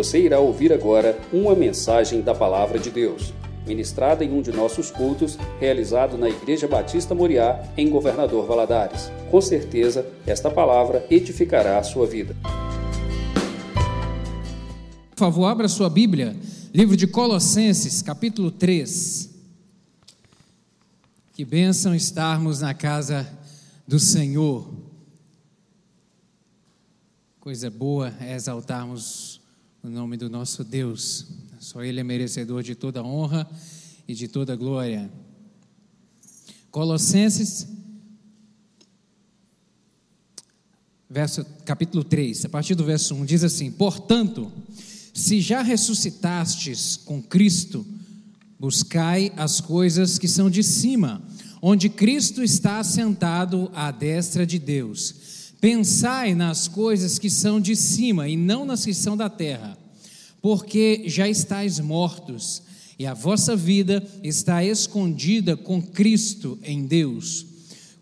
Você irá ouvir agora uma mensagem da Palavra de Deus, ministrada em um de nossos cultos, realizado na Igreja Batista Moriá, em Governador Valadares. Com certeza, esta palavra edificará a sua vida. Por favor, abra sua Bíblia, livro de Colossenses, capítulo 3. Que bênção estarmos na casa do Senhor. Coisa boa é exaltarmos o nome do nosso Deus. Só Ele é merecedor de toda honra e de toda glória. Colossenses, verso, capítulo 3, a partir do verso 1, diz assim: Portanto, se já ressuscitastes com Cristo, buscai as coisas que são de cima, onde Cristo está assentado à destra de Deus. Pensai nas coisas que são de cima e não nas que são da terra, porque já estáis mortos e a vossa vida está escondida com Cristo em Deus.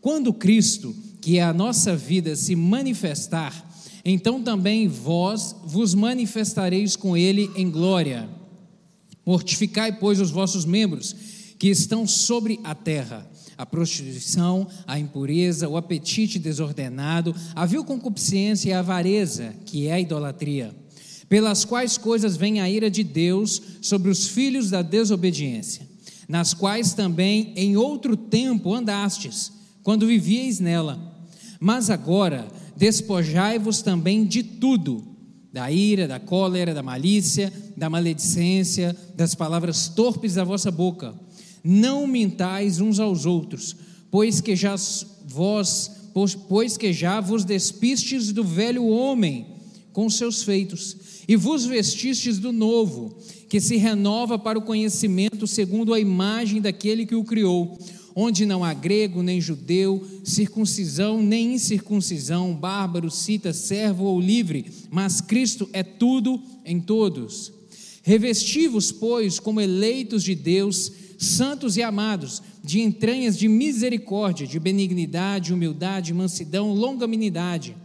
Quando Cristo, que é a nossa vida, se manifestar, então também vós vos manifestareis com Ele em glória. Mortificai, pois, os vossos membros que estão sobre a terra a prostituição, a impureza, o apetite desordenado, a vil concupiscência e a avareza, que é a idolatria, pelas quais coisas vem a ira de Deus sobre os filhos da desobediência, nas quais também em outro tempo andastes, quando vivieis nela. Mas agora despojai-vos também de tudo, da ira, da cólera, da malícia, da maledicência, das palavras torpes da vossa boca não mintais uns aos outros, pois que já vós, pois que já vos despistes do velho homem com seus feitos, e vos vestistes do novo, que se renova para o conhecimento segundo a imagem daquele que o criou, onde não há grego nem judeu, circuncisão nem incircuncisão, bárbaro, cita, servo ou livre, mas Cristo é tudo em todos. Revesti-vos, pois, como eleitos de Deus, santos e amados, de entranhas de misericórdia, de benignidade, humildade, mansidão, longanimidade,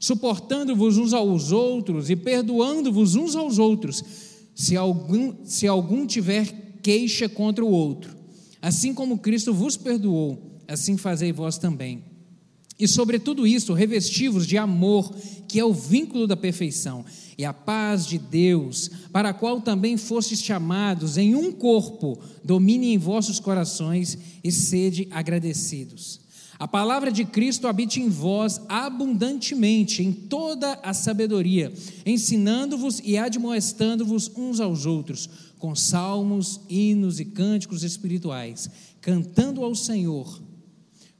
suportando-vos uns aos outros e perdoando-vos uns aos outros, se algum, se algum tiver queixa contra o outro. Assim como Cristo vos perdoou, assim fazei vós também. E sobre tudo isso, revestivos de amor, que é o vínculo da perfeição, e a paz de Deus, para a qual também fostes chamados em um corpo, domine em vossos corações e sede agradecidos. A palavra de Cristo habite em vós abundantemente, em toda a sabedoria, ensinando-vos e admoestando-vos uns aos outros, com salmos, hinos e cânticos espirituais, cantando ao Senhor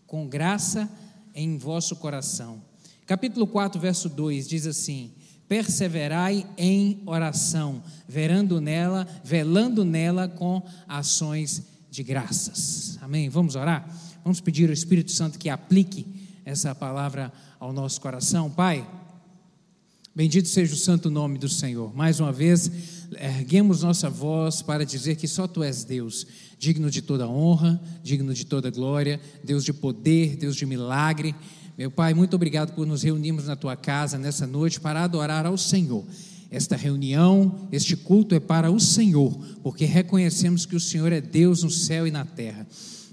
com graça em vosso coração. Capítulo 4, verso 2 diz assim: perseverai em oração, verando nela, velando nela com ações de graças. Amém. Vamos orar? Vamos pedir ao Espírito Santo que aplique essa palavra ao nosso coração, Pai. Bendito seja o santo nome do Senhor. Mais uma vez, erguemos nossa voz para dizer que só Tu és Deus, digno de toda honra, digno de toda glória, Deus de poder, Deus de milagre. Meu Pai, muito obrigado por nos reunirmos na tua casa nessa noite para adorar ao Senhor. Esta reunião, este culto é para o Senhor, porque reconhecemos que o Senhor é Deus no céu e na terra.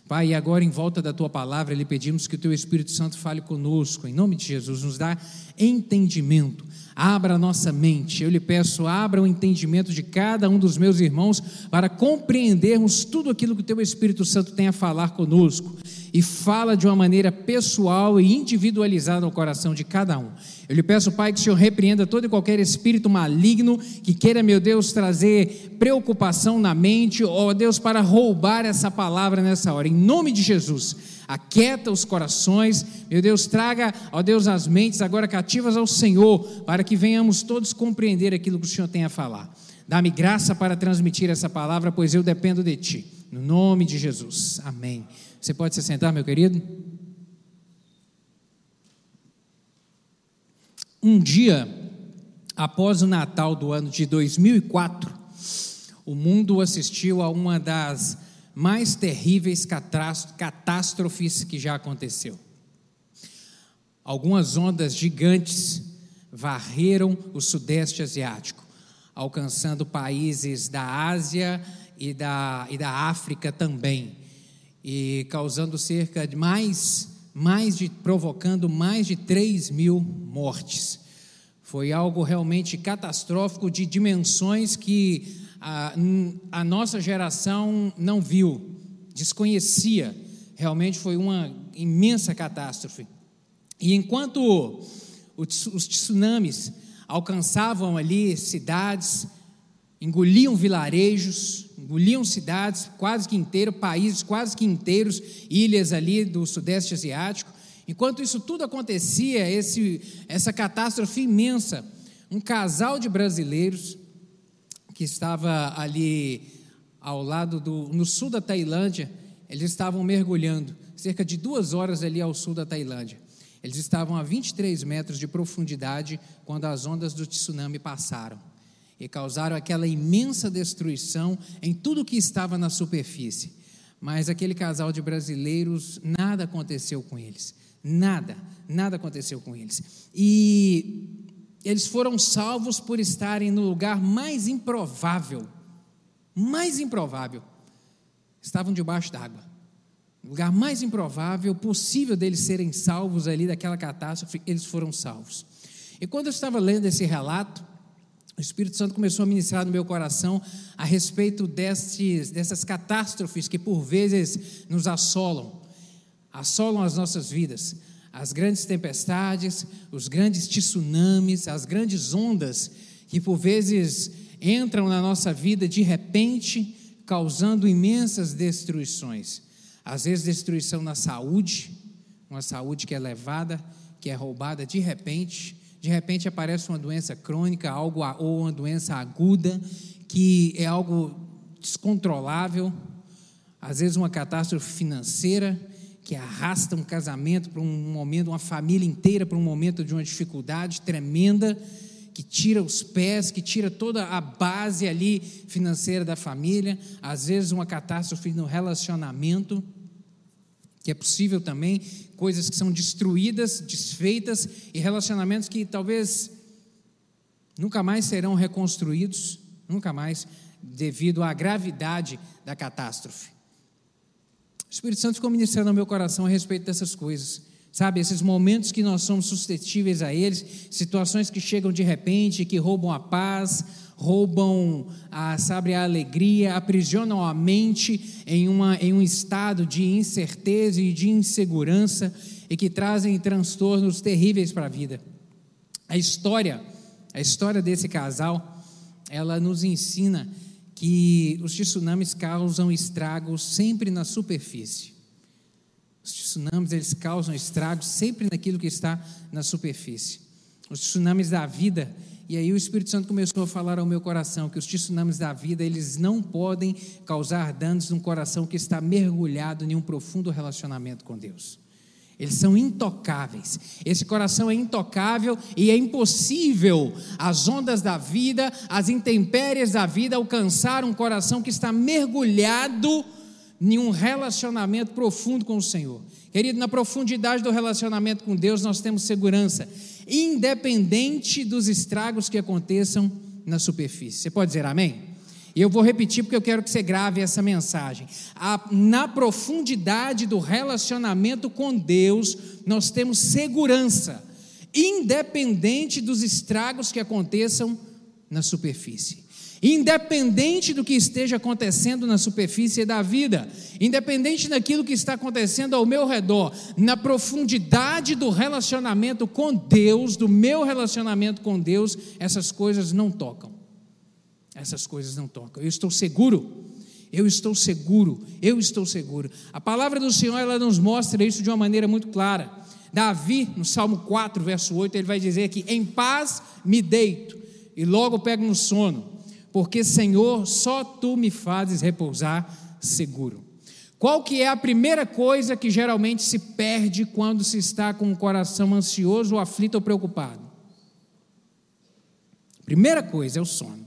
Pai, agora em volta da tua palavra, lhe pedimos que o teu Espírito Santo fale conosco, em nome de Jesus, nos dá entendimento abra a nossa mente. Eu lhe peço, abra o entendimento de cada um dos meus irmãos para compreendermos tudo aquilo que o teu Espírito Santo tem a falar conosco e fala de uma maneira pessoal e individualizada no coração de cada um. Eu lhe peço, Pai, que o Senhor repreenda todo e qualquer espírito maligno que queira, meu Deus, trazer preocupação na mente, ó Deus, para roubar essa palavra nessa hora. Em nome de Jesus, aquieta os corações, meu Deus, traga, ó Deus, as mentes agora cativas ao Senhor, para que venhamos todos compreender aquilo que o Senhor tem a falar. Dá-me graça para transmitir essa palavra, pois eu dependo de Ti. No nome de Jesus. Amém. Você pode se sentar, meu querido? Um dia após o Natal do ano de 2004, o mundo assistiu a uma das mais terríveis catástrofes que já aconteceu. Algumas ondas gigantes varreram o Sudeste Asiático. alcançando países da Ásia e da, e da África também, e causando cerca de mais, mais de, provocando mais de 3 mil mortes. Foi algo realmente catastrófico de dimensões que a, a nossa geração não viu, desconhecia. Realmente foi uma imensa catástrofe. E enquanto os tsunamis alcançavam ali cidades, engoliam vilarejos, engoliam cidades quase que inteiras, países quase que inteiros, ilhas ali do Sudeste Asiático. Enquanto isso tudo acontecia, esse, essa catástrofe imensa, um casal de brasileiros que estava ali ao lado do, no sul da Tailândia, eles estavam mergulhando, cerca de duas horas ali ao sul da Tailândia. Eles estavam a 23 metros de profundidade quando as ondas do tsunami passaram e causaram aquela imensa destruição em tudo que estava na superfície. Mas aquele casal de brasileiros, nada aconteceu com eles. Nada, nada aconteceu com eles. E eles foram salvos por estarem no lugar mais improvável. Mais improvável. Estavam debaixo d'água o lugar mais improvável possível deles serem salvos ali daquela catástrofe, eles foram salvos. E quando eu estava lendo esse relato, o Espírito Santo começou a ministrar no meu coração a respeito destes, dessas catástrofes que por vezes nos assolam, assolam as nossas vidas, as grandes tempestades, os grandes tsunamis, as grandes ondas que por vezes entram na nossa vida de repente, causando imensas destruições. Às vezes, destruição na saúde, uma saúde que é levada, que é roubada de repente. De repente aparece uma doença crônica, algo ou uma doença aguda, que é algo descontrolável. Às vezes, uma catástrofe financeira que arrasta um casamento para um momento, uma família inteira para um momento de uma dificuldade tremenda, que tira os pés, que tira toda a base ali financeira da família. Às vezes, uma catástrofe no relacionamento que é possível também, coisas que são destruídas, desfeitas e relacionamentos que talvez nunca mais serão reconstruídos, nunca mais, devido à gravidade da catástrofe. O Espírito Santo ficou ministrando ao meu coração a respeito dessas coisas. Sabe, esses momentos que nós somos suscetíveis a eles, situações que chegam de repente, que roubam a paz, roubam a, sabe, a alegria, aprisionam a mente em, uma, em um estado de incerteza e de insegurança e que trazem transtornos terríveis para a vida. A história, a história desse casal, ela nos ensina que os tsunamis causam estragos sempre na superfície. Os tsunamis eles causam estragos sempre naquilo que está na superfície. Os tsunamis da vida, e aí o Espírito Santo começou a falar ao meu coração que os tsunamis da vida, eles não podem causar danos num coração que está mergulhado em um profundo relacionamento com Deus. Eles são intocáveis. Esse coração é intocável e é impossível as ondas da vida, as intempéries da vida alcançar um coração que está mergulhado em um relacionamento profundo com o Senhor. Querido, na profundidade do relacionamento com Deus, nós temos segurança independente dos estragos que aconteçam na superfície. Você pode dizer amém? E eu vou repetir porque eu quero que você grave essa mensagem. A, na profundidade do relacionamento com Deus, nós temos segurança, independente dos estragos que aconteçam na superfície independente do que esteja acontecendo na superfície da vida, independente daquilo que está acontecendo ao meu redor, na profundidade do relacionamento com Deus, do meu relacionamento com Deus, essas coisas não tocam. Essas coisas não tocam. Eu estou seguro. Eu estou seguro. Eu estou seguro. A palavra do Senhor ela nos mostra isso de uma maneira muito clara. Davi, no Salmo 4, verso 8, ele vai dizer que em paz me deito e logo pego no sono porque Senhor, só tu me fazes repousar seguro. Qual que é a primeira coisa que geralmente se perde quando se está com o coração ansioso, aflito ou preocupado? Primeira coisa é o sono.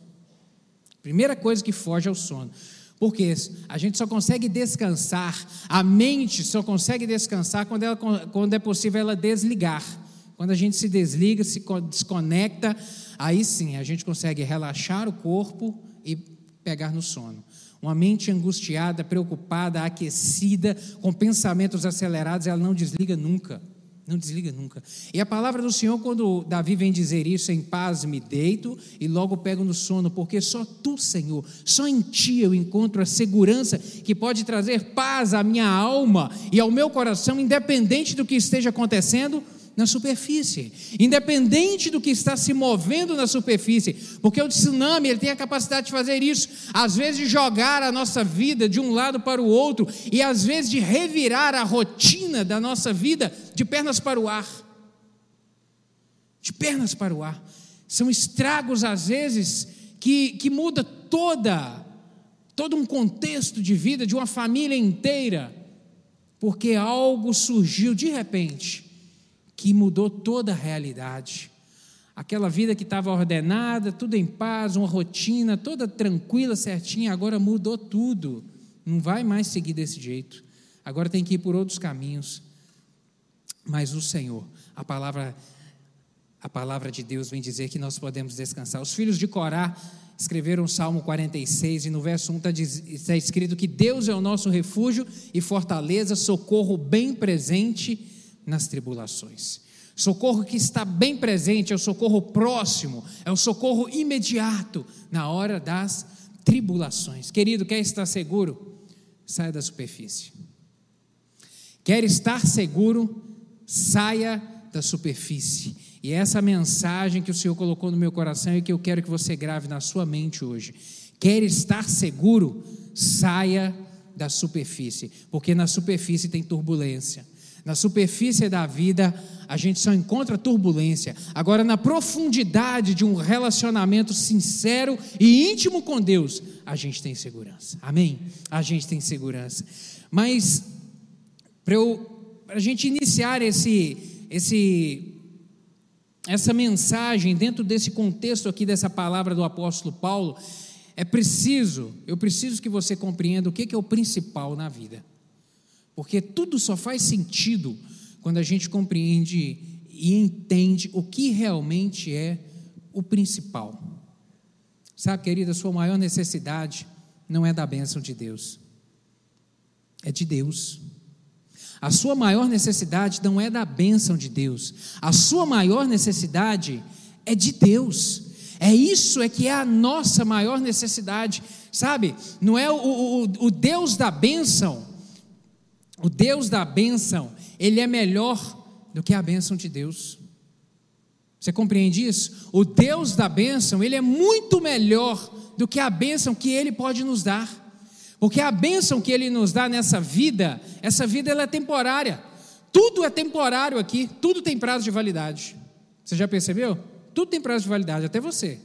Primeira coisa que foge é o sono. Porque a gente só consegue descansar, a mente só consegue descansar quando, ela, quando é possível ela desligar Quando a gente se desliga, se desconecta, aí sim a gente consegue relaxar o corpo e pegar no sono. Uma mente angustiada, preocupada, aquecida, com pensamentos acelerados, ela não desliga nunca. Não desliga nunca. E a palavra do Senhor, quando Davi vem dizer isso, em paz me deito e logo pego no sono, porque só tu, Senhor, só em ti eu encontro a segurança que pode trazer paz à minha alma e ao meu coração, independente do que esteja acontecendo na superfície, independente do que está se movendo na superfície, porque o tsunami ele tem a capacidade de fazer isso, às vezes de jogar a nossa vida de um lado para o outro e às vezes de revirar a rotina da nossa vida de pernas para o ar. De pernas para o ar. São estragos às vezes que, que muda toda todo um contexto de vida de uma família inteira, porque algo surgiu de repente que mudou toda a realidade. Aquela vida que estava ordenada, tudo em paz, uma rotina toda tranquila, certinha, agora mudou tudo. Não vai mais seguir desse jeito. Agora tem que ir por outros caminhos. Mas o Senhor, a palavra a palavra de Deus vem dizer que nós podemos descansar. Os filhos de Corá escreveram o Salmo 46 e no verso 1 está, está escrito que Deus é o nosso refúgio e fortaleza, socorro bem presente nas tribulações. Socorro que está bem presente, é o socorro próximo, é o socorro imediato na hora das tribulações. Querido, quer estar seguro? Saia da superfície. Quer estar seguro? Saia da superfície. E é essa mensagem que o Senhor colocou no meu coração e que eu quero que você grave na sua mente hoje. Quer estar seguro? Saia da superfície, porque na superfície tem turbulência. Na superfície da vida, a gente só encontra turbulência. Agora, na profundidade de um relacionamento sincero e íntimo com Deus, a gente tem segurança. Amém? A gente tem segurança. Mas, para a gente iniciar esse, esse, essa mensagem dentro desse contexto aqui dessa palavra do apóstolo Paulo, é preciso, eu preciso que você compreenda o que é o principal na vida. Porque tudo só faz sentido quando a gente compreende e entende o que realmente é o principal. Sabe, querida, sua maior necessidade não é da bênção de Deus, é de Deus. A sua maior necessidade não é da bênção de Deus, a sua maior necessidade é de Deus. É isso é que é a nossa maior necessidade, sabe? Não é o, o, o Deus da bênção o Deus da bênção, ele é melhor do que a bênção de Deus. Você compreende isso? O Deus da bênção, ele é muito melhor do que a bênção que ele pode nos dar. Porque a bênção que ele nos dá nessa vida, essa vida ela é temporária. Tudo é temporário aqui, tudo tem prazo de validade. Você já percebeu? Tudo tem prazo de validade, até você.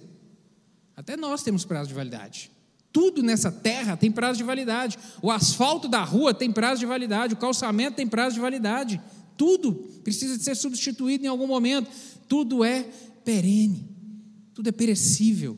Até nós temos prazo de validade. Tudo nessa terra tem prazo de validade. O asfalto da rua tem prazo de validade. O calçamento tem prazo de validade. Tudo precisa de ser substituído em algum momento. Tudo é perene. Tudo é perecível.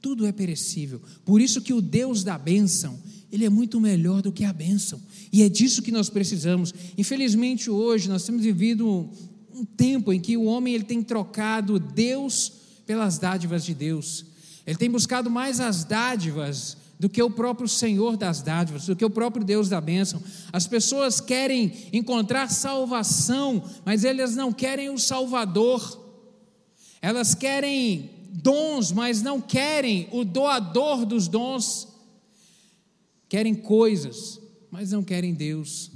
Tudo é perecível. Por isso que o Deus da bênção, ele é muito melhor do que a bênção. E é disso que nós precisamos. Infelizmente, hoje nós temos vivido um tempo em que o homem ele tem trocado Deus pelas dádivas de Deus. Ele tem buscado mais as dádivas do que o próprio Senhor das dádivas, do que o próprio Deus da bênção. As pessoas querem encontrar salvação, mas elas não querem o Salvador. Elas querem dons, mas não querem o doador dos dons. Querem coisas, mas não querem Deus.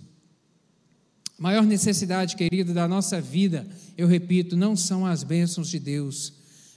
A maior necessidade, querido, da nossa vida, eu repito, não são as bênçãos de Deus,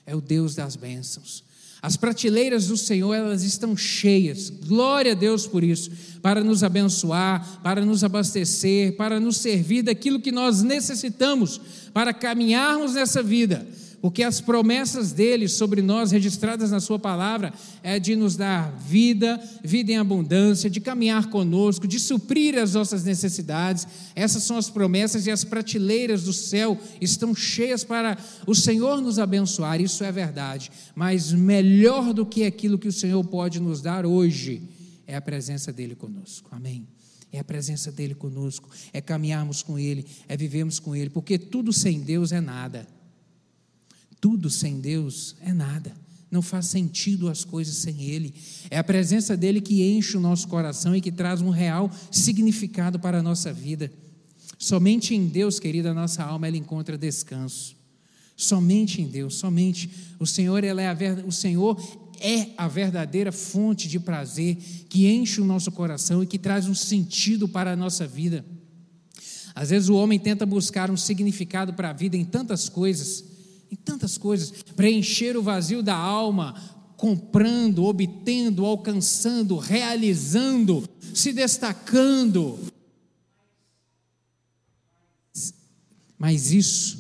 é o Deus das bênçãos. As prateleiras do Senhor, elas estão cheias. Glória a Deus por isso, para nos abençoar, para nos abastecer, para nos servir daquilo que nós necessitamos para caminharmos nessa vida porque as promessas dele sobre nós, registradas na Sua palavra, é de nos dar vida, vida em abundância, de caminhar conosco, de suprir as nossas necessidades. Essas são as promessas e as prateleiras do céu estão cheias para o Senhor nos abençoar, isso é verdade. Mas melhor do que aquilo que o Senhor pode nos dar hoje é a presença dele conosco. Amém. É a presença dele conosco, é caminharmos com ele, é vivermos com ele, porque tudo sem Deus é nada. Tudo sem Deus é nada. Não faz sentido as coisas sem Ele. É a presença dele que enche o nosso coração e que traz um real significado para a nossa vida. Somente em Deus, querida, a nossa alma ela encontra descanso. Somente em Deus, somente. O Senhor, ela é a, o Senhor é a verdadeira fonte de prazer que enche o nosso coração e que traz um sentido para a nossa vida. Às vezes o homem tenta buscar um significado para a vida em tantas coisas, em tantas coisas, preencher o vazio da alma, comprando, obtendo, alcançando, realizando, se destacando. Mas isso,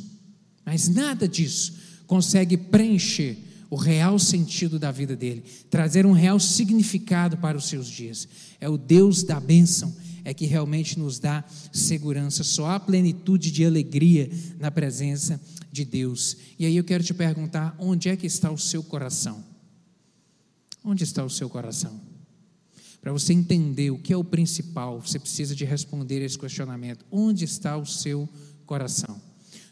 mas nada disso consegue preencher o real sentido da vida dele, trazer um real significado para os seus dias. É o Deus da bênção, é que realmente nos dá segurança. Só há plenitude de alegria na presença de Deus. E aí eu quero te perguntar: onde é que está o seu coração? Onde está o seu coração? Para você entender o que é o principal, você precisa de responder esse questionamento: onde está o seu coração?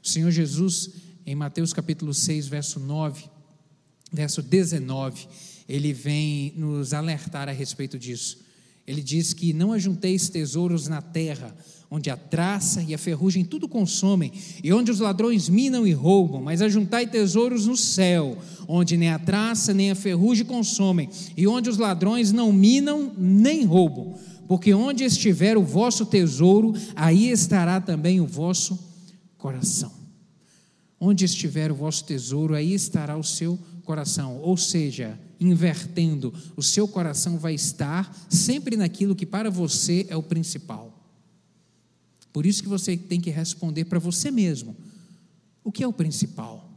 O Senhor Jesus, em Mateus capítulo 6, verso 9, verso 19, ele vem nos alertar a respeito disso. Ele diz que não ajunteis tesouros na terra, onde a traça e a ferrugem tudo consomem, e onde os ladrões minam e roubam, mas ajuntai tesouros no céu, onde nem a traça nem a ferrugem consomem, e onde os ladrões não minam nem roubam, porque onde estiver o vosso tesouro, aí estará também o vosso coração. Onde estiver o vosso tesouro, aí estará o seu coração, ou seja, invertendo, o seu coração vai estar sempre naquilo que para você é o principal. Por isso que você tem que responder para você mesmo: o que é o principal?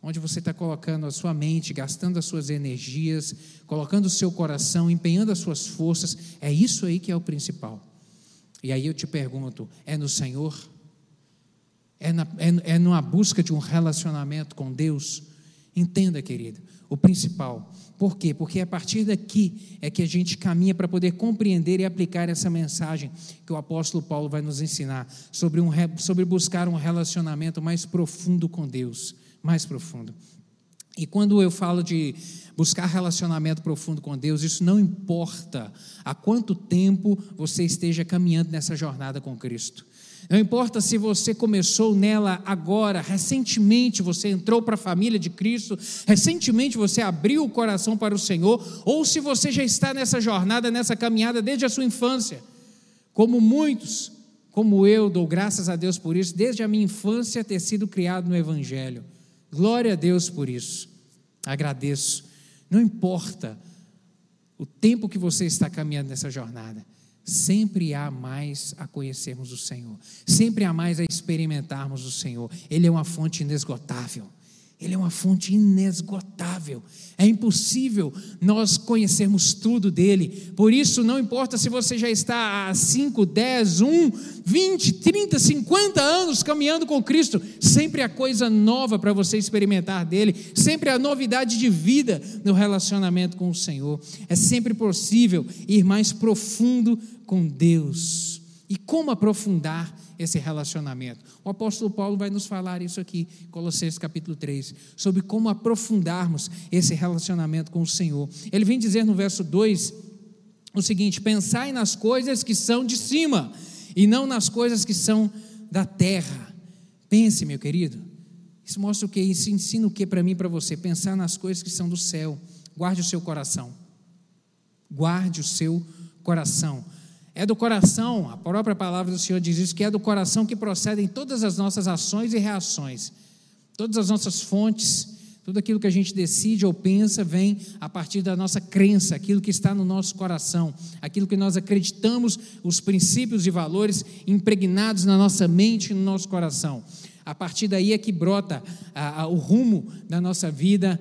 Onde você está colocando a sua mente, gastando as suas energias, colocando o seu coração, empenhando as suas forças, é isso aí que é o principal. E aí eu te pergunto: é no Senhor? É, na, é, é numa busca de um relacionamento com Deus? Entenda, querido, o principal. Por quê? Porque é a partir daqui é que a gente caminha para poder compreender e aplicar essa mensagem que o apóstolo Paulo vai nos ensinar sobre, um, sobre buscar um relacionamento mais profundo com Deus, mais profundo. E quando eu falo de buscar relacionamento profundo com Deus, isso não importa há quanto tempo você esteja caminhando nessa jornada com Cristo. Não importa se você começou nela agora, recentemente você entrou para a família de Cristo, recentemente você abriu o coração para o Senhor, ou se você já está nessa jornada, nessa caminhada desde a sua infância. Como muitos, como eu, dou graças a Deus por isso, desde a minha infância ter sido criado no Evangelho. Glória a Deus por isso. Agradeço. Não importa o tempo que você está caminhando nessa jornada sempre há mais a conhecermos o Senhor, sempre há mais a experimentarmos o Senhor. Ele é uma fonte inesgotável. Ele é uma fonte inesgotável. É impossível nós conhecermos tudo dele. Por isso, não importa se você já está há 5, 10, 1, 20, 30, 50 anos caminhando com Cristo, sempre há coisa nova para você experimentar dele, sempre há novidade de vida no relacionamento com o Senhor. É sempre possível ir mais profundo com Deus. E como aprofundar esse relacionamento? O apóstolo Paulo vai nos falar isso aqui, Colossenses capítulo 3, sobre como aprofundarmos esse relacionamento com o Senhor. Ele vem dizer no verso 2 o seguinte: pensai nas coisas que são de cima e não nas coisas que são da terra. Pense, meu querido. Isso mostra o que? Isso ensina o que para mim e para você? Pensar nas coisas que são do céu. Guarde o seu coração. Guarde o seu coração. É do coração, a própria palavra do Senhor diz isso, que é do coração que procedem todas as nossas ações e reações. Todas as nossas fontes, tudo aquilo que a gente decide ou pensa vem a partir da nossa crença, aquilo que está no nosso coração, aquilo que nós acreditamos, os princípios e valores impregnados na nossa mente e no nosso coração. A partir daí é que brota a, a, o rumo da nossa vida,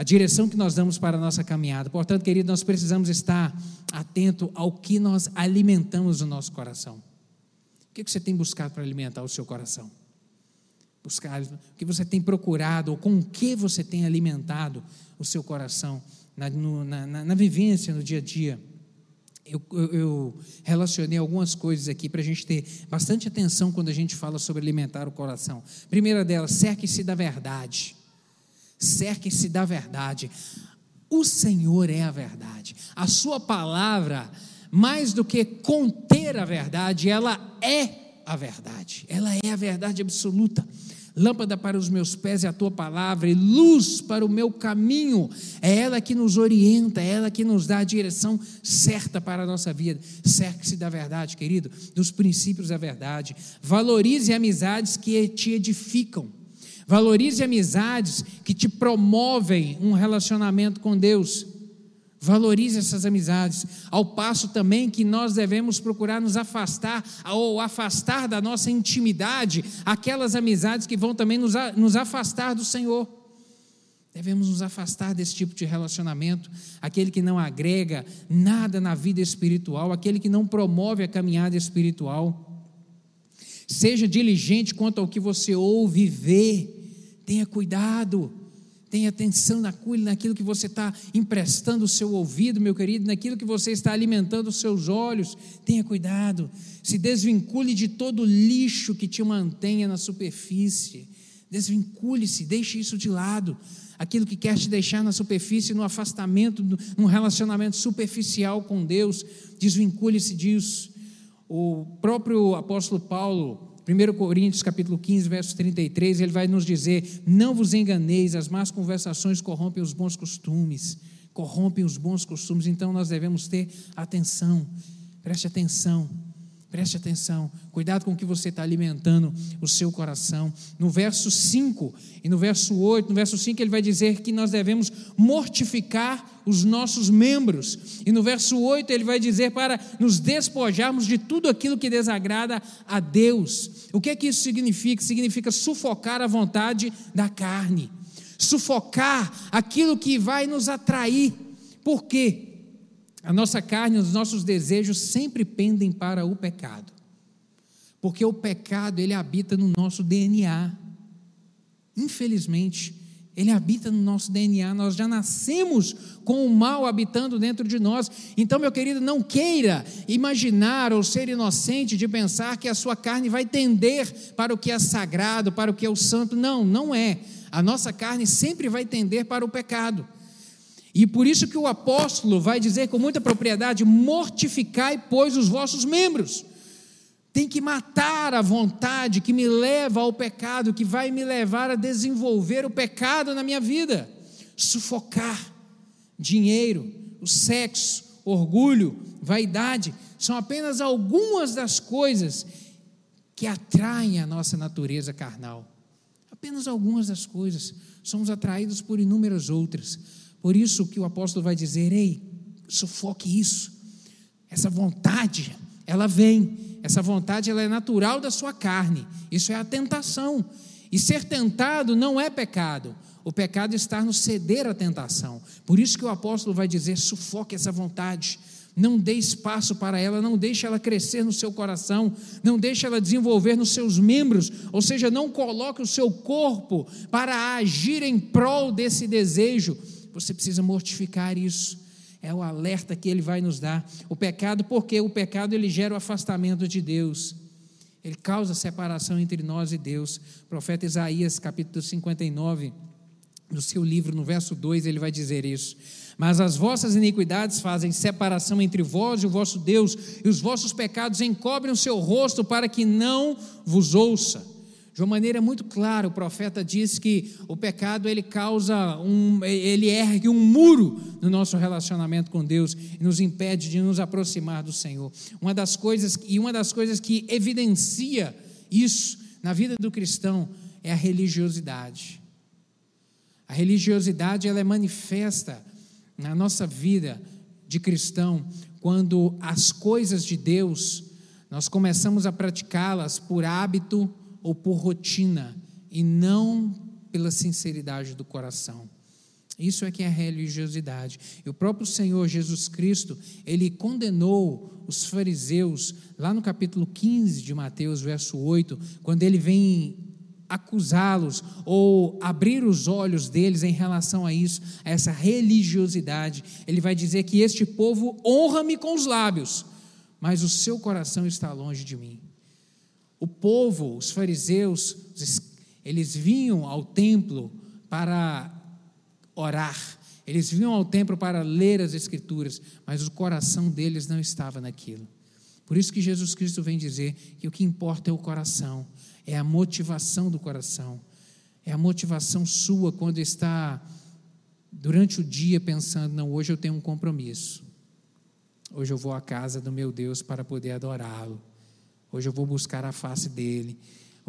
a direção que nós damos para a nossa caminhada. Portanto, querido, nós precisamos estar atento ao que nós alimentamos no nosso coração. O que você tem buscado para alimentar o seu coração? Buscar o que você tem procurado, ou com o que você tem alimentado o seu coração na, no, na, na, na vivência, no dia a dia. Eu, eu, eu relacionei algumas coisas aqui para a gente ter bastante atenção quando a gente fala sobre alimentar o coração. Primeira delas, cerque-se da verdade. Cerque-se da verdade. O Senhor é a verdade. A Sua palavra, mais do que conter a verdade, ela é a verdade. Ela é a verdade absoluta. Lâmpada para os meus pés é a tua palavra e luz para o meu caminho. É ela que nos orienta, é ela que nos dá a direção certa para a nossa vida. Cerque-se da verdade, querido, dos princípios da verdade. Valorize amizades que te edificam. Valorize amizades que te promovem um relacionamento com Deus. Valorize essas amizades, ao passo também que nós devemos procurar nos afastar, ou afastar da nossa intimidade, aquelas amizades que vão também nos, nos afastar do Senhor. Devemos nos afastar desse tipo de relacionamento, aquele que não agrega nada na vida espiritual, aquele que não promove a caminhada espiritual. Seja diligente quanto ao que você ouve e vê, tenha cuidado. Tenha atenção naquilo que você está emprestando o seu ouvido, meu querido, naquilo que você está alimentando os seus olhos. Tenha cuidado. Se desvincule de todo lixo que te mantenha na superfície. Desvincule-se, deixe isso de lado. Aquilo que quer te deixar na superfície, no afastamento, num relacionamento superficial com Deus, desvincule-se disso. O próprio apóstolo Paulo, 1 Coríntios capítulo 15, verso 33, ele vai nos dizer: Não vos enganeis, as más conversações corrompem os bons costumes, corrompem os bons costumes, então nós devemos ter atenção, preste atenção Preste atenção, cuidado com o que você está alimentando o seu coração. No verso 5 e no verso 8, no verso 5 ele vai dizer que nós devemos mortificar os nossos membros. E no verso 8 ele vai dizer para nos despojarmos de tudo aquilo que desagrada a Deus. O que é que isso significa? Significa sufocar a vontade da carne, sufocar aquilo que vai nos atrair. Por quê? A nossa carne, os nossos desejos sempre pendem para o pecado. Porque o pecado, ele habita no nosso DNA. Infelizmente, ele habita no nosso DNA, nós já nascemos com o mal habitando dentro de nós. Então, meu querido, não queira imaginar ou ser inocente de pensar que a sua carne vai tender para o que é sagrado, para o que é o santo. Não, não é. A nossa carne sempre vai tender para o pecado. E por isso que o apóstolo vai dizer com muita propriedade: mortificai, pois, os vossos membros. Tem que matar a vontade que me leva ao pecado, que vai me levar a desenvolver o pecado na minha vida. Sufocar dinheiro, o sexo, orgulho, vaidade, são apenas algumas das coisas que atraem a nossa natureza carnal. Apenas algumas das coisas. Somos atraídos por inúmeras outras. Por isso que o apóstolo vai dizer: ei, sufoque isso. Essa vontade, ela vem. Essa vontade ela é natural da sua carne. Isso é a tentação. E ser tentado não é pecado. O pecado está no ceder à tentação. Por isso que o apóstolo vai dizer: sufoque essa vontade. Não dê espaço para ela, não deixe ela crescer no seu coração, não deixe ela desenvolver nos seus membros, ou seja, não coloque o seu corpo para agir em prol desse desejo, você precisa mortificar isso. É o alerta que ele vai nos dar. O pecado, porque o pecado ele gera o afastamento de Deus. Ele causa separação entre nós e Deus. O profeta Isaías, capítulo 59, no seu livro, no verso 2, ele vai dizer isso. Mas as vossas iniquidades fazem separação entre vós e o vosso Deus, e os vossos pecados encobrem o seu rosto para que não vos ouça. De uma maneira muito clara, o profeta diz que o pecado ele causa um, ele ergue um muro no nosso relacionamento com Deus e nos impede de nos aproximar do Senhor. Uma das coisas e uma das coisas que evidencia isso na vida do cristão é a religiosidade. A religiosidade ela é manifesta na nossa vida de cristão quando as coisas de Deus nós começamos a praticá-las por hábito ou por rotina e não pela sinceridade do coração. Isso é que é religiosidade. E o próprio Senhor Jesus Cristo, ele condenou os fariseus lá no capítulo 15 de Mateus, verso 8, quando ele vem acusá-los ou abrir os olhos deles em relação a isso, a essa religiosidade. Ele vai dizer que este povo honra-me com os lábios, mas o seu coração está longe de mim. O povo, os fariseus, eles vinham ao templo para orar, eles vinham ao templo para ler as Escrituras, mas o coração deles não estava naquilo. Por isso que Jesus Cristo vem dizer que o que importa é o coração, é a motivação do coração, é a motivação sua quando está durante o dia pensando: não, hoje eu tenho um compromisso, hoje eu vou à casa do meu Deus para poder adorá-lo, hoje eu vou buscar a face dele.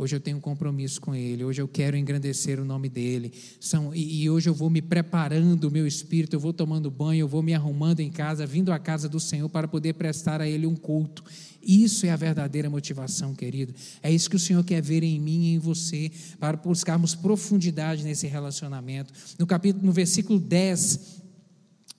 Hoje eu tenho um compromisso com Ele. Hoje eu quero engrandecer o nome dEle. São, e, e, hoje eu vou me preparando o meu espírito. Eu vou tomando banho. Eu vou me arrumando em casa, vindo à casa do Senhor para poder prestar a Ele um culto. Isso é a verdadeira motivação, querido. É isso que o Senhor quer ver em mim e em você, para buscarmos profundidade nesse relacionamento. No capítulo, no versículo 10,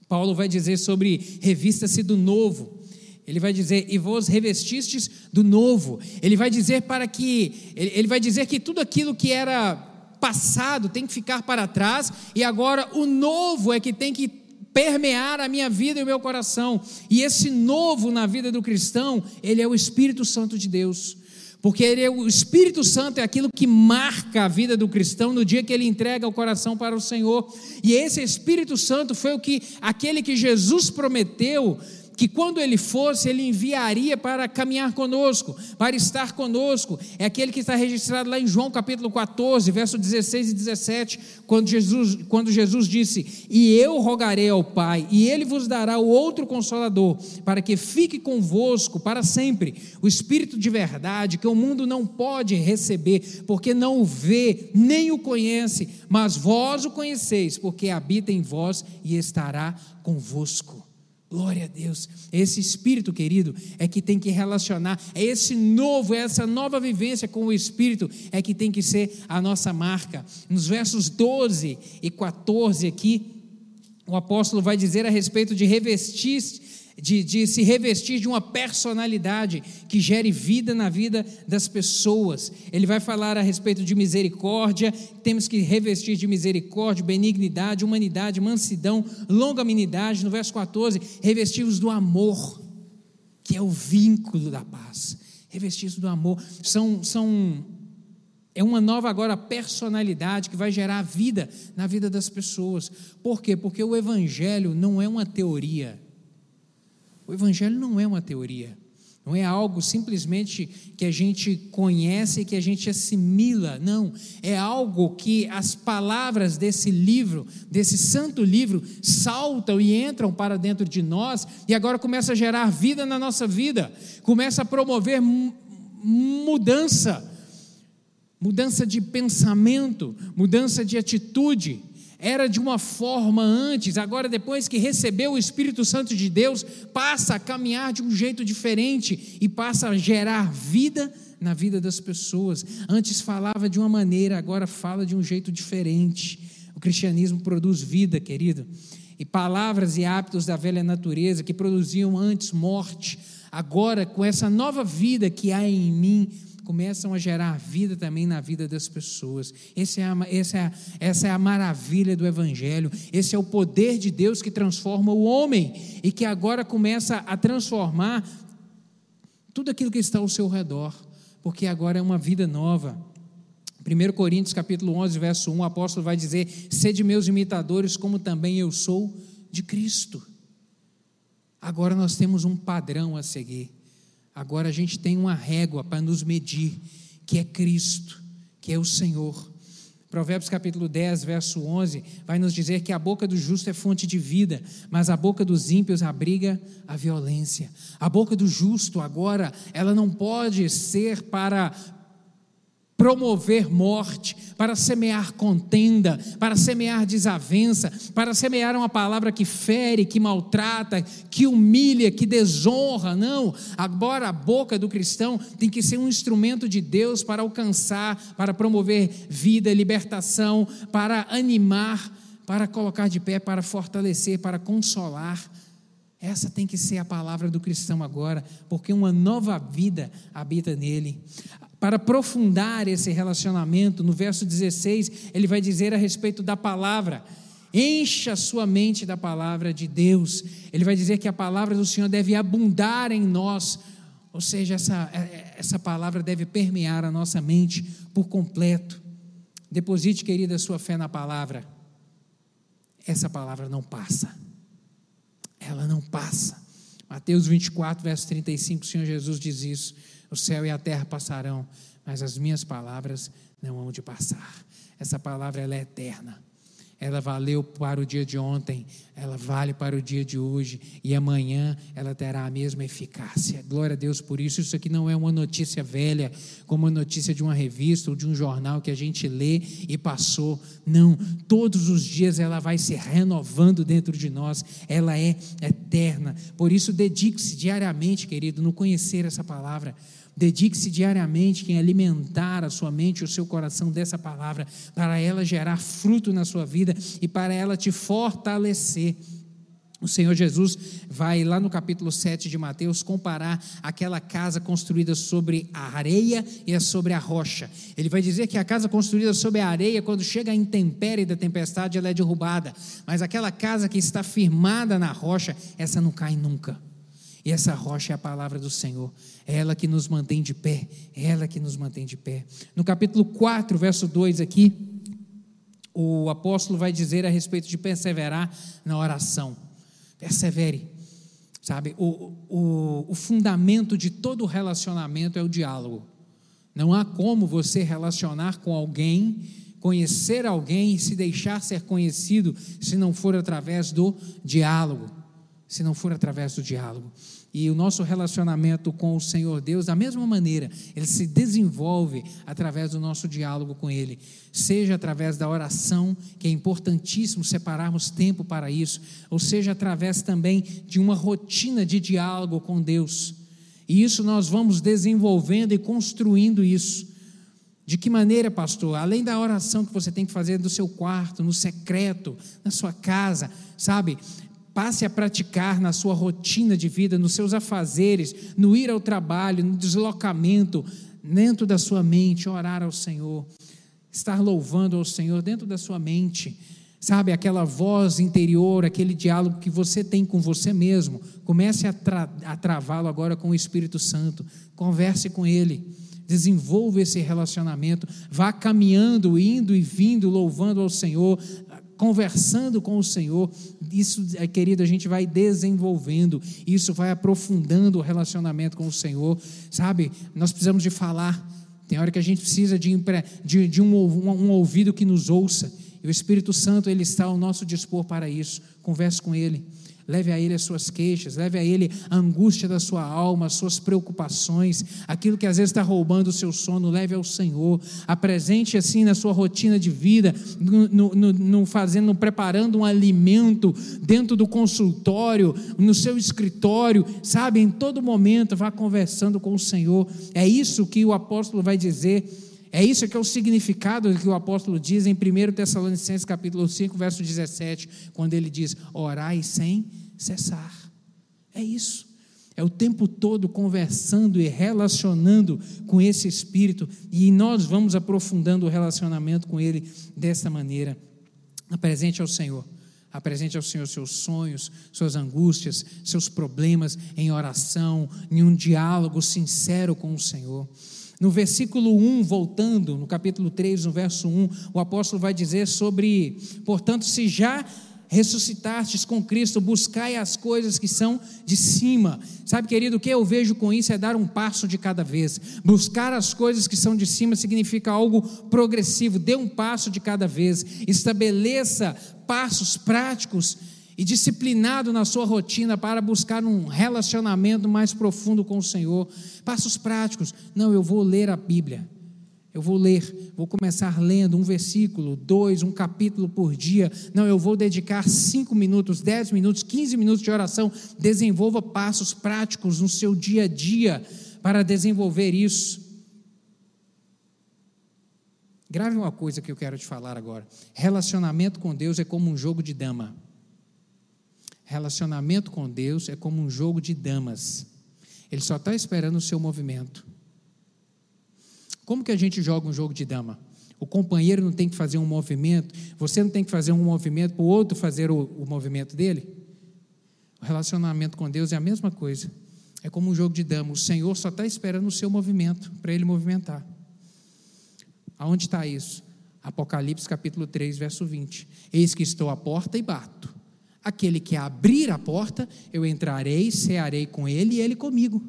Paulo vai dizer sobre revista-se do novo. Ele vai dizer, e vos revestistes do novo. Ele vai dizer para que, ele vai dizer que tudo aquilo que era passado tem que ficar para trás, e agora o novo é que tem que permear a minha vida e o meu coração. E esse novo na vida do cristão, ele é o Espírito Santo de Deus. Porque ele é, o Espírito Santo é aquilo que marca a vida do cristão no dia que ele entrega o coração para o Senhor. E esse Espírito Santo foi o que aquele que Jesus prometeu que quando ele fosse, ele enviaria para caminhar conosco, para estar conosco. É aquele que está registrado lá em João capítulo 14, verso 16 e 17, quando Jesus, quando Jesus disse: E eu rogarei ao Pai, e ele vos dará o outro consolador, para que fique convosco para sempre, o Espírito de verdade, que o mundo não pode receber, porque não o vê, nem o conhece, mas vós o conheceis, porque habita em vós e estará convosco. Glória a Deus. Esse espírito, querido, é que tem que relacionar, é esse novo, é essa nova vivência com o espírito é que tem que ser a nossa marca. Nos versos 12 e 14 aqui, o apóstolo vai dizer a respeito de revestir de, de, se revestir de uma personalidade que gere vida na vida das pessoas. Ele vai falar a respeito de misericórdia, temos que revestir de misericórdia, benignidade, humanidade, mansidão, longanimidade. No verso 14, revestivos do amor, que é o vínculo da paz. Revestivos do amor. São, são é uma nova agora personalidade que vai gerar vida na vida das pessoas. Por quê? Porque o evangelho não é uma teoria. O Evangelho não é uma teoria, não é algo simplesmente que a gente conhece e que a gente assimila, não. É algo que as palavras desse livro, desse santo livro, saltam e entram para dentro de nós e agora começa a gerar vida na nossa vida, começa a promover mudança, mudança de pensamento, mudança de atitude era de uma forma antes, agora, depois que recebeu o Espírito Santo de Deus, passa a caminhar de um jeito diferente e passa a gerar vida na vida das pessoas. Antes falava de uma maneira, agora fala de um jeito diferente. O cristianismo produz vida, querido. E palavras e hábitos da velha natureza que produziam antes morte, agora com essa nova vida que há em mim, começam a gerar vida também na vida das pessoas. Esse é a, essa, é a, essa é a maravilha do Evangelho. Esse é o poder de Deus que transforma o homem e que agora começa a transformar tudo aquilo que está ao seu redor, porque agora é uma vida nova. 1 Coríntios capítulo 11, verso 1, o apóstolo vai dizer: "Sede meus imitadores, como também eu sou de Cristo". Agora nós temos um padrão a seguir. Agora a gente tem uma régua para nos medir, que é Cristo, que é o Senhor. Provérbios capítulo 10, verso 11, vai nos dizer que a boca do justo é fonte de vida, mas a boca dos ímpios abriga a violência. A boca do justo agora, ela não pode ser para promover morte, para semear contenda, para semear desavença, para semear uma palavra que fere, que maltrata, que humilha, que desonra. Não, agora a boca do cristão tem que ser um instrumento de Deus para alcançar, para promover vida, libertação, para animar, para colocar de pé, para fortalecer, para consolar. Essa tem que ser a palavra do cristão agora, porque uma nova vida habita nele. Para aprofundar esse relacionamento, no verso 16, ele vai dizer a respeito da palavra. Encha sua mente da palavra de Deus. Ele vai dizer que a palavra do Senhor deve abundar em nós, ou seja, essa, essa palavra deve permear a nossa mente por completo. Deposite, querida, sua fé na palavra. Essa palavra não passa. Ela não passa. Mateus 24, verso 35, o Senhor Jesus diz isso: O céu e a terra passarão, mas as minhas palavras não hão de passar. Essa palavra ela é eterna ela valeu para o dia de ontem, ela vale para o dia de hoje e amanhã ela terá a mesma eficácia. Glória a Deus por isso. Isso aqui não é uma notícia velha, como uma notícia de uma revista ou de um jornal que a gente lê e passou. Não, todos os dias ela vai se renovando dentro de nós, ela é eterna. Por isso, dedique-se diariamente, querido, no conhecer essa palavra Dedique-se diariamente em alimentar a sua mente e o seu coração dessa palavra, para ela gerar fruto na sua vida e para ela te fortalecer. O Senhor Jesus vai lá no capítulo 7 de Mateus comparar aquela casa construída sobre a areia e a sobre a rocha. Ele vai dizer que a casa construída sobre a areia, quando chega a intempérie da tempestade, ela é derrubada. Mas aquela casa que está firmada na rocha, essa não cai nunca. E essa rocha é a palavra do Senhor. É ela que nos mantém de pé. É ela que nos mantém de pé. No capítulo 4, verso 2 aqui, o apóstolo vai dizer a respeito de perseverar na oração. Persevere. Sabe, o, o, o fundamento de todo relacionamento é o diálogo. Não há como você relacionar com alguém, conhecer alguém e se deixar ser conhecido se não for através do diálogo se não for através do diálogo. E o nosso relacionamento com o Senhor Deus, da mesma maneira, ele se desenvolve através do nosso diálogo com Ele, seja através da oração, que é importantíssimo separarmos tempo para isso, ou seja através também de uma rotina de diálogo com Deus. E isso nós vamos desenvolvendo e construindo isso. De que maneira, pastor? Além da oração que você tem que fazer no seu quarto, no secreto, na sua casa, sabe? Passe a praticar na sua rotina de vida, nos seus afazeres, no ir ao trabalho, no deslocamento, dentro da sua mente, orar ao Senhor, estar louvando ao Senhor dentro da sua mente. Sabe, aquela voz interior, aquele diálogo que você tem com você mesmo, comece a, tra a travá-lo agora com o Espírito Santo. Converse com Ele, desenvolva esse relacionamento, vá caminhando, indo e vindo, louvando ao Senhor, conversando com o Senhor, isso, eh, querido, a gente vai desenvolvendo, isso vai aprofundando o relacionamento com o Senhor, sabe? Nós precisamos de falar, tem hora que a gente precisa de, de, de um, um, um ouvido que nos ouça, e o Espírito Santo, ele está ao nosso dispor para isso, converse com Ele Leve a Ele as suas queixas, leve a Ele a angústia da sua alma, as suas preocupações, aquilo que às vezes está roubando o seu sono, leve ao Senhor. Apresente assim na sua rotina de vida, no, no, no fazendo, no preparando um alimento dentro do consultório, no seu escritório, sabe? Em todo momento, vá conversando com o Senhor. É isso que o apóstolo vai dizer. É isso que é o significado que o apóstolo diz em 1 Tessalonicenses capítulo 5, verso 17, quando ele diz: orai sem cessar. É isso. É o tempo todo conversando e relacionando com esse Espírito, e nós vamos aprofundando o relacionamento com Ele dessa maneira. Apresente ao Senhor, apresente ao Senhor seus sonhos, suas angústias, seus problemas em oração, em um diálogo sincero com o Senhor. No versículo 1, voltando, no capítulo 3, no verso 1, o apóstolo vai dizer sobre, portanto, se já ressuscitastes com Cristo, buscai as coisas que são de cima. Sabe, querido, o que eu vejo com isso é dar um passo de cada vez. Buscar as coisas que são de cima significa algo progressivo, dê um passo de cada vez, estabeleça passos práticos e disciplinado na sua rotina para buscar um relacionamento mais profundo com o Senhor. Passos práticos. Não, eu vou ler a Bíblia. Eu vou ler, vou começar lendo um versículo, dois, um capítulo por dia. Não, eu vou dedicar cinco minutos, dez minutos, quinze minutos de oração. Desenvolva passos práticos no seu dia a dia para desenvolver isso. Grave uma coisa que eu quero te falar agora. Relacionamento com Deus é como um jogo de dama. Relacionamento com Deus é como um jogo de damas. Ele só está esperando o seu movimento. Como que a gente joga um jogo de dama? O companheiro não tem que fazer um movimento, você não tem que fazer um movimento para o outro fazer o, o movimento dele? O relacionamento com Deus é a mesma coisa. É como um jogo de dama. O Senhor só está esperando o seu movimento para ele movimentar. Aonde está isso? Apocalipse capítulo 3, verso 20. Eis que estou à porta e bato. Aquele que abrir a porta, eu entrarei, cearei com ele e ele comigo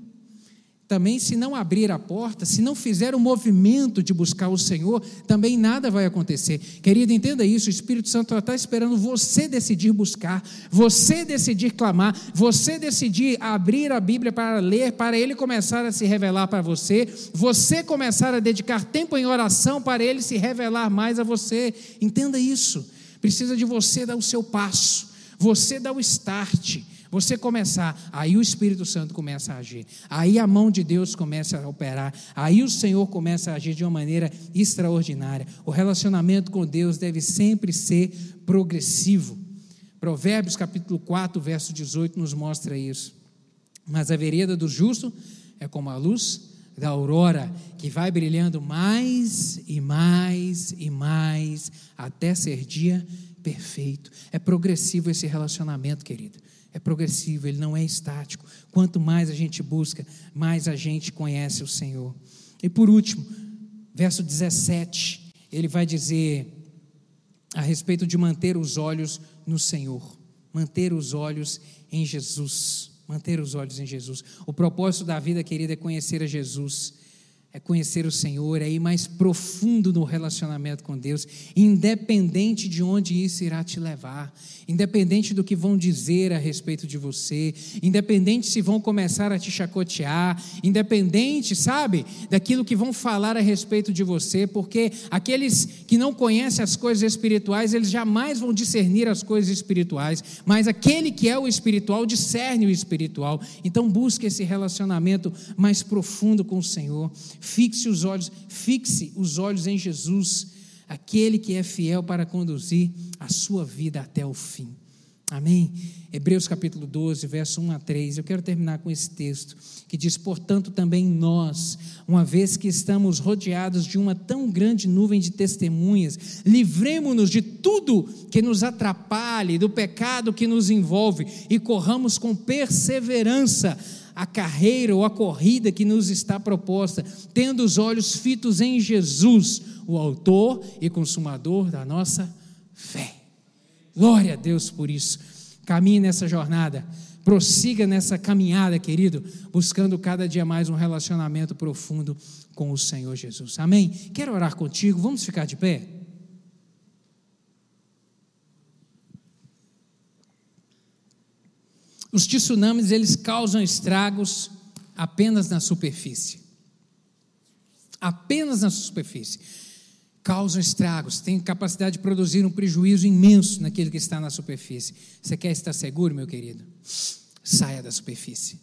também, se não abrir a porta, se não fizer o movimento de buscar o Senhor, também nada vai acontecer. Querido, entenda isso: o Espírito Santo está esperando você decidir buscar, você decidir clamar, você decidir abrir a Bíblia para ler, para Ele começar a se revelar para você, você começar a dedicar tempo em oração para Ele se revelar mais a você. Entenda isso. Precisa de você dar o seu passo, você dar o start. Você começar, aí o Espírito Santo começa a agir, aí a mão de Deus começa a operar, aí o Senhor começa a agir de uma maneira extraordinária. O relacionamento com Deus deve sempre ser progressivo. Provérbios capítulo 4, verso 18 nos mostra isso. Mas a vereda do justo é como a luz da aurora, que vai brilhando mais e mais e mais até ser dia perfeito. É progressivo esse relacionamento, querido é progressivo, ele não é estático. Quanto mais a gente busca, mais a gente conhece o Senhor. E por último, verso 17, ele vai dizer a respeito de manter os olhos no Senhor, manter os olhos em Jesus, manter os olhos em Jesus. O propósito da vida, querida, é conhecer a Jesus é conhecer o Senhor, é ir mais profundo no relacionamento com Deus, independente de onde isso irá te levar, independente do que vão dizer a respeito de você, independente se vão começar a te chacotear, independente, sabe, daquilo que vão falar a respeito de você, porque aqueles que não conhecem as coisas espirituais, eles jamais vão discernir as coisas espirituais, mas aquele que é o espiritual discerne o espiritual. Então busque esse relacionamento mais profundo com o Senhor Fixe os olhos, fixe os olhos em Jesus, aquele que é fiel para conduzir a sua vida até o fim. Amém? Hebreus capítulo 12, verso 1 a 3. Eu quero terminar com esse texto que diz: Portanto, também nós, uma vez que estamos rodeados de uma tão grande nuvem de testemunhas, livremos-nos de tudo que nos atrapalhe, do pecado que nos envolve e corramos com perseverança a carreira ou a corrida que nos está proposta, tendo os olhos fitos em Jesus, o Autor e Consumador da nossa fé. Glória a Deus por isso. Caminhe nessa jornada, prossiga nessa caminhada, querido, buscando cada dia mais um relacionamento profundo com o Senhor Jesus. Amém? Quero orar contigo, vamos ficar de pé? Os tsunamis, eles causam estragos apenas na superfície. Apenas na superfície. Causam estragos, têm capacidade de produzir um prejuízo imenso naquele que está na superfície. Você quer estar seguro, meu querido? Saia da superfície.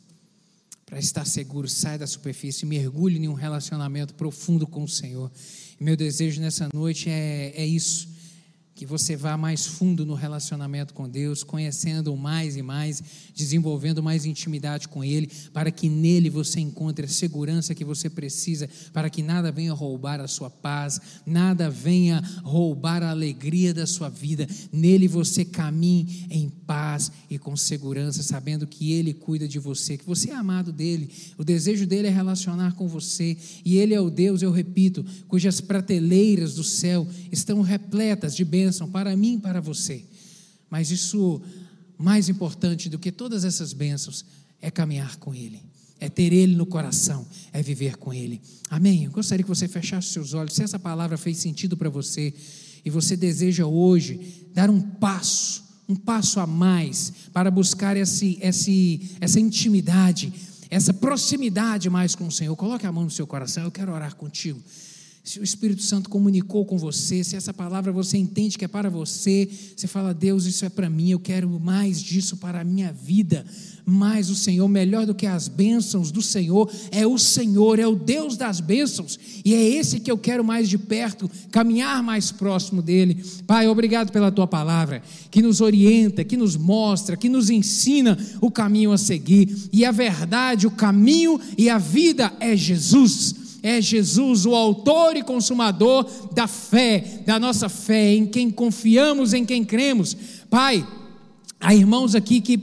Para estar seguro, saia da superfície, mergulhe em um relacionamento profundo com o Senhor. E meu desejo nessa noite é, é isso que você vá mais fundo no relacionamento com Deus, conhecendo mais e mais, desenvolvendo mais intimidade com Ele, para que nele você encontre a segurança que você precisa, para que nada venha roubar a sua paz, nada venha roubar a alegria da sua vida. Nele você caminhe em paz e com segurança, sabendo que Ele cuida de você, que você é amado dele. O desejo dele é relacionar com você, e Ele é o Deus, eu repito, cujas prateleiras do céu estão repletas de bênçãos bênção para mim e para você. Mas isso, mais importante do que todas essas bênçãos, é caminhar com Ele, é ter Ele no coração, é viver com Ele. Amém? Eu gostaria que você fechasse seus olhos. Se essa palavra fez sentido para você e você deseja hoje dar um passo, um passo a mais para buscar esse, esse, essa intimidade, essa proximidade mais com o Senhor, coloque a mão no seu coração. Eu quero orar contigo se o Espírito Santo comunicou com você, se essa palavra você entende que é para você, você fala, Deus, isso é para mim, eu quero mais disso para a minha vida. Mais o Senhor, melhor do que as bênçãos do Senhor, é o Senhor, é o Deus das bênçãos, e é esse que eu quero mais de perto, caminhar mais próximo dele. Pai, obrigado pela tua palavra, que nos orienta, que nos mostra, que nos ensina o caminho a seguir, e a verdade, o caminho e a vida é Jesus é Jesus, o autor e consumador da fé, da nossa fé, em quem confiamos, em quem cremos. Pai, há irmãos aqui que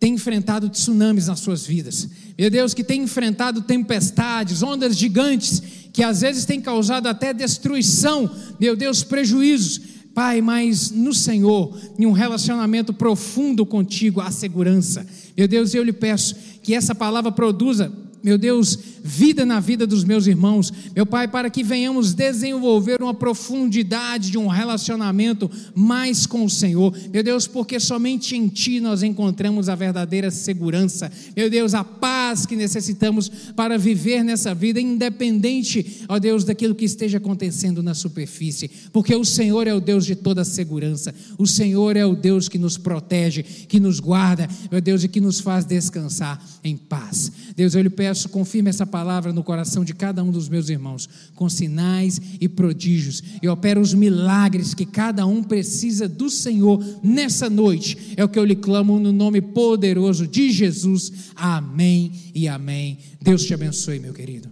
têm enfrentado tsunamis nas suas vidas. Meu Deus, que têm enfrentado tempestades, ondas gigantes, que às vezes têm causado até destruição, meu Deus, prejuízos. Pai, mas no Senhor, em um relacionamento profundo contigo, há segurança. Meu Deus, eu lhe peço que essa palavra produza meu Deus, vida na vida dos meus irmãos, meu Pai, para que venhamos desenvolver uma profundidade de um relacionamento mais com o Senhor, meu Deus, porque somente em Ti nós encontramos a verdadeira segurança, meu Deus, a paz que necessitamos para viver nessa vida, independente, ó Deus, daquilo que esteja acontecendo na superfície, porque o Senhor é o Deus de toda segurança, o Senhor é o Deus que nos protege, que nos guarda, meu Deus, e que nos faz descansar em paz. Deus, eu lhe peço peço, confirme essa palavra no coração de cada um dos meus irmãos, com sinais e prodígios, e opera os milagres que cada um precisa do Senhor nessa noite. É o que eu lhe clamo no nome poderoso de Jesus. Amém e amém. Deus te abençoe, meu querido.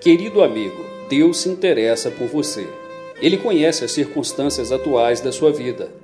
Querido amigo, Deus se interessa por você. Ele conhece as circunstâncias atuais da sua vida